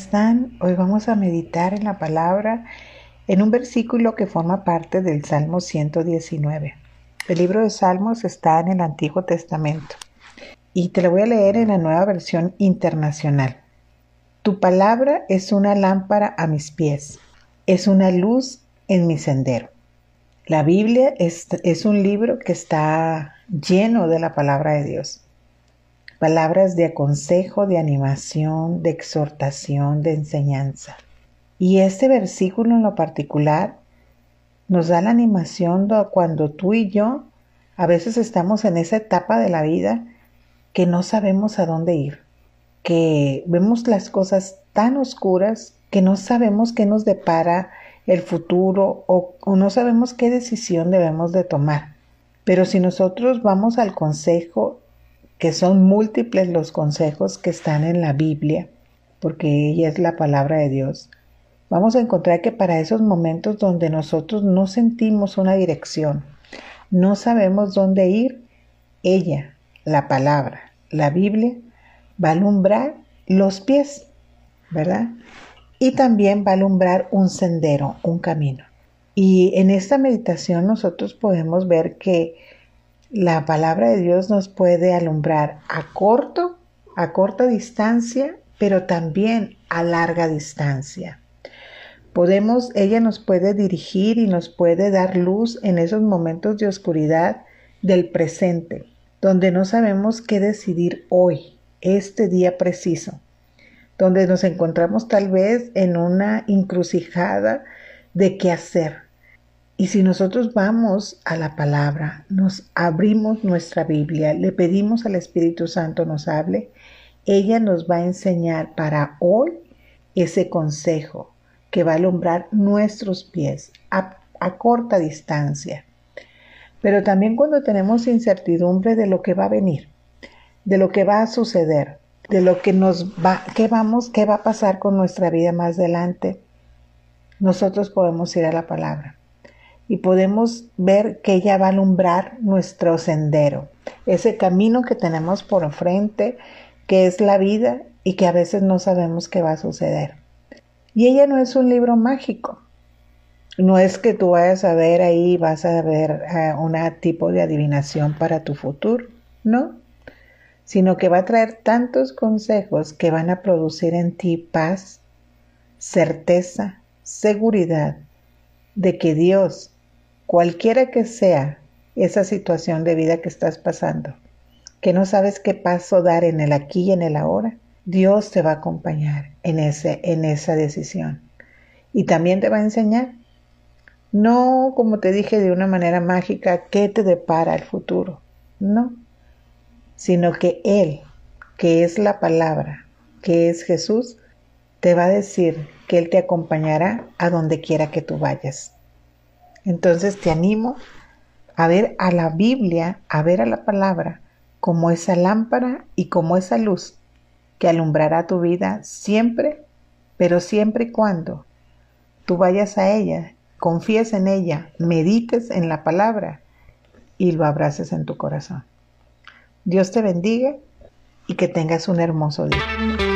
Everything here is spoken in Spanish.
están? Hoy vamos a meditar en la palabra en un versículo que forma parte del Salmo 119. El libro de Salmos está en el Antiguo Testamento y te lo voy a leer en la nueva versión internacional. Tu palabra es una lámpara a mis pies, es una luz en mi sendero. La Biblia es, es un libro que está lleno de la palabra de Dios palabras de aconsejo, de animación, de exhortación, de enseñanza. Y este versículo en lo particular nos da la animación cuando tú y yo a veces estamos en esa etapa de la vida que no sabemos a dónde ir, que vemos las cosas tan oscuras que no sabemos qué nos depara el futuro o, o no sabemos qué decisión debemos de tomar. Pero si nosotros vamos al consejo que son múltiples los consejos que están en la Biblia, porque ella es la palabra de Dios, vamos a encontrar que para esos momentos donde nosotros no sentimos una dirección, no sabemos dónde ir, ella, la palabra, la Biblia, va a alumbrar los pies, ¿verdad? Y también va a alumbrar un sendero, un camino. Y en esta meditación nosotros podemos ver que la palabra de Dios nos puede alumbrar a corto, a corta distancia, pero también a larga distancia. Podemos, ella nos puede dirigir y nos puede dar luz en esos momentos de oscuridad del presente, donde no sabemos qué decidir hoy, este día preciso, donde nos encontramos tal vez en una encrucijada de qué hacer, y si nosotros vamos a la palabra, nos abrimos nuestra Biblia, le pedimos al Espíritu Santo nos hable, ella nos va a enseñar para hoy ese consejo que va a alumbrar nuestros pies a, corta distancia. Pero también cuando tenemos incertidumbre de lo que va a venir, de lo que va a suceder, de lo que nos va, qué vamos, qué va a pasar con nuestra vida más adelante, nosotros podemos ir a la palabra y podemos ver que ella va a alumbrar nuestro sendero, ese camino que tenemos por frente, que es la vida y que a veces no sabemos qué va a suceder. Y ella no es un libro mágico. No es que tú vayas a ver ahí, vas a ver eh, un tipo de adivinación para tu futuro, no, sino que va a traer tantos consejos que van a producir en ti paz, certeza, seguridad de que Dios cualquiera que sea esa situación de vida que estás pasando, que no sabes qué paso dar en el aquí y en el ahora, Dios te va a acompañar en, ese, en esa decisión. Y también te va a enseñar, no como te dije de una manera mágica, qué te depara el futuro, no, sino que Él, que es la palabra, que es Jesús, te va a decir que Él te acompañará a donde quiera que tú vayas. Entonces te animo a ver a la Biblia, a ver a la palabra como esa lámpara y como esa luz que alumbrará tu vida siempre, pero siempre y cuando tú vayas a ella, confíes en ella, medites en la palabra y lo abraces en tu corazón. Dios te bendiga y que tengas un hermoso día.